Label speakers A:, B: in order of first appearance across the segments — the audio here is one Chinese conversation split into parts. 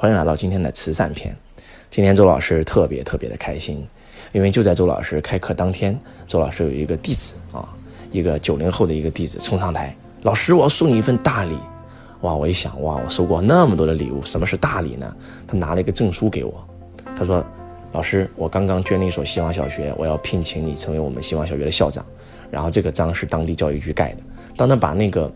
A: 欢迎来到今天的慈善篇。今天周老师特别特别的开心，因为就在周老师开课当天，周老师有一个弟子啊，一个九零后的一个弟子冲上台，老师，我要送你一份大礼。哇，我一想，哇，我收过那么多的礼物，什么是大礼呢？他拿了一个证书给我，他说，老师，我刚刚捐了一所希望小学，我要聘请你成为我们希望小学的校长。然后这个章是当地教育局盖的。当他把那个。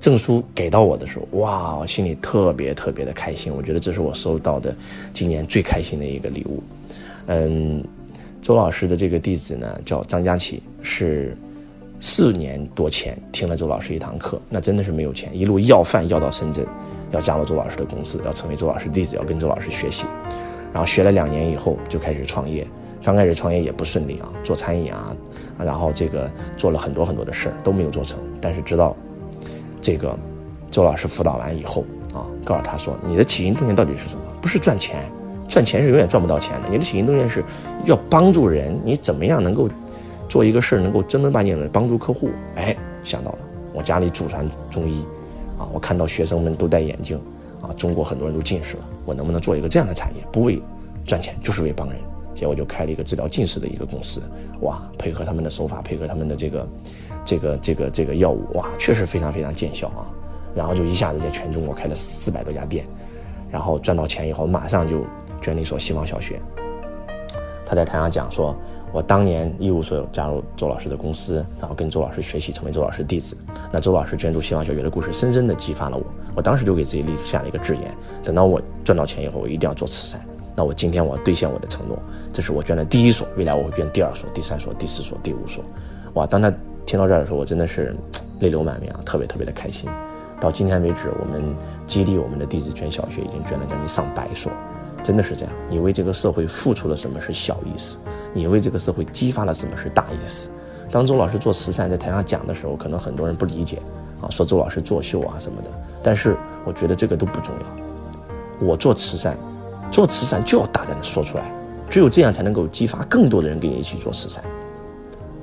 A: 证书给到我的时候，哇，我心里特别特别的开心。我觉得这是我收到的今年最开心的一个礼物。嗯，周老师的这个弟子呢叫张佳琪，是四年多前听了周老师一堂课，那真的是没有钱，一路要饭要到深圳，要加入周老师的公司，要成为周老师弟子，要跟周老师学习。然后学了两年以后就开始创业，刚开始创业也不顺利啊，做餐饮啊，然后这个做了很多很多的事儿都没有做成，但是直到。这个周老师辅导完以后啊，告诉他说：“你的起心动念到底是什么？不是赚钱，赚钱是永远赚不到钱的。你的起心动念是要帮助人，你怎么样能够做一个事儿，能够正儿八经的帮助客户？哎，想到了，我家里祖传中医啊，我看到学生们都戴眼镜啊，中国很多人都近视了，我能不能做一个这样的产业？不为赚钱，就是为帮人。结果就开了一个治疗近视的一个公司，哇，配合他们的手法，配合他们的这个。”这个这个这个药物哇，确实非常非常见效啊！然后就一下子在全中国开了四百多家店，然后赚到钱以后，马上就捐了一所希望小学。他在台上讲说：“我当年一无所有，加入周老师的公司，然后跟周老师学习，成为周老师弟子。那周老师捐助希望小学的故事，深深的激发了我。我当时就给自己立下了一个志言：等到我赚到钱以后，我一定要做慈善。那我今天我兑现我的承诺，这是我捐的第一所，未来我会捐第二所、第三所、第四所、第五所。哇！当他。听到这儿的时候，我真的是泪流满面啊，特别特别的开心。到今天为止，我们激励我们的弟子捐小学已经捐了将近上百所，真的是这样。你为这个社会付出了什么是小意思？你为这个社会激发了什么是大意思？当周老师做慈善在台上讲的时候，可能很多人不理解啊，说周老师作秀啊什么的。但是我觉得这个都不重要。我做慈善，做慈善就要大胆的说出来，只有这样才能够激发更多的人跟你一起做慈善。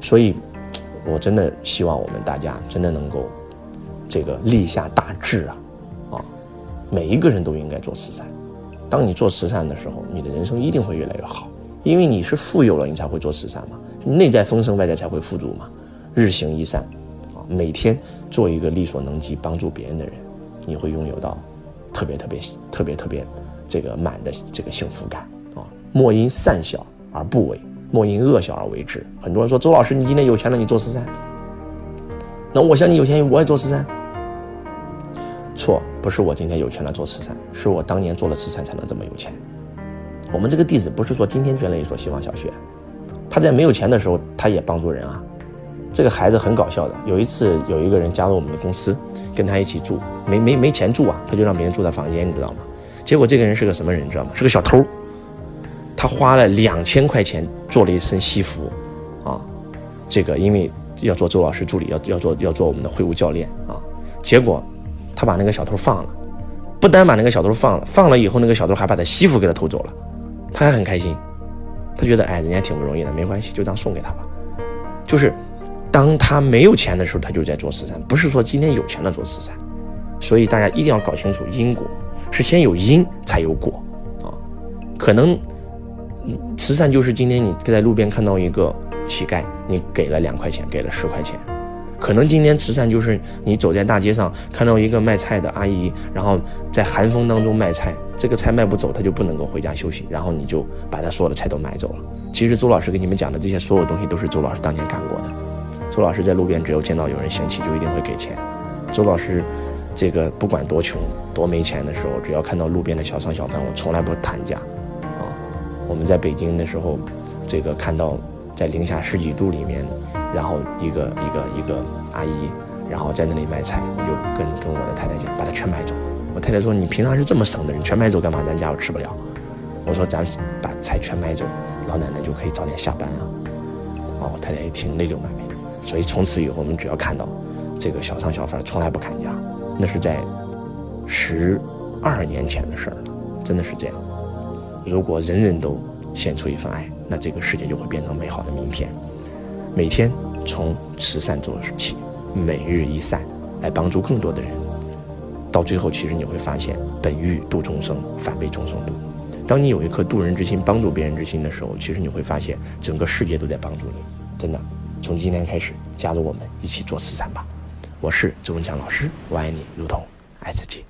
A: 所以。我真的希望我们大家真的能够，这个立下大志啊，啊，每一个人都应该做慈善。当你做慈善的时候，你的人生一定会越来越好，因为你是富有了，你才会做慈善嘛。内在丰盛，外在才会富足嘛。日行一善，啊，每天做一个力所能及帮助别人的人，你会拥有到特别特别特别特别这个满的这个幸福感啊。莫因善小而不为。莫因恶小而为之。很多人说周老师，你今天有钱了，你做慈善。那我像你有钱，我也做慈善。错，不是我今天有钱了做慈善，是我当年做了慈善才能这么有钱。我们这个弟子不是说今天捐了一所希望小学，他在没有钱的时候，他也帮助人啊。这个孩子很搞笑的，有一次有一个人加入我们的公司，跟他一起住，没没没钱住啊，他就让别人住在房间，你知道吗？结果这个人是个什么人，你知道吗？是个小偷。他花了两千块钱做了一身西服，啊，这个因为要做周老师助理，要要做要做我们的会务教练啊，结果他把那个小偷放了，不单把那个小偷放了，放了以后那个小偷还把他西服给他偷走了，他还很开心，他觉得哎人家挺不容易的，没关系，就当送给他吧。就是当他没有钱的时候，他就在做慈善，不是说今天有钱了做慈善，所以大家一定要搞清楚因果，是先有因才有果啊，可能。慈善就是今天你在路边看到一个乞丐，你给了两块钱，给了十块钱。可能今天慈善就是你走在大街上看到一个卖菜的阿姨，然后在寒风当中卖菜，这个菜卖不走，他就不能够回家休息，然后你就把他所有的菜都买走了。其实周老师给你们讲的这些所有东西都是周老师当年干过的。周老师在路边只要见到有人嫌弃，就一定会给钱。周老师这个不管多穷多没钱的时候，只要看到路边的小商小贩，我从来不谈价。我们在北京的时候，这个看到在零下十几度里面，然后一个一个一个阿姨，然后在那里卖菜，我就跟跟我的太太讲，把它全买走。我太太说：“你平常是这么省的人，全买走干嘛？咱家我吃不了。”我说：“咱把菜全买走，老奶奶就可以早点下班啊。”哦，我太太一听泪流满面。所以从此以后，我们只要看到这个小商小贩，从来不砍价。那是在十二年前的事儿了，真的是这样。如果人人都献出一份爱，那这个世界就会变成美好的明天。每天从慈善做起，每日一善，来帮助更多的人。到最后，其实你会发现，本欲度众生，反被众生度。当你有一颗渡人之心、帮助别人之心的时候，其实你会发现，整个世界都在帮助你。真的，从今天开始，加入我们一起做慈善吧。我是周文强老师，我爱你如同爱自己。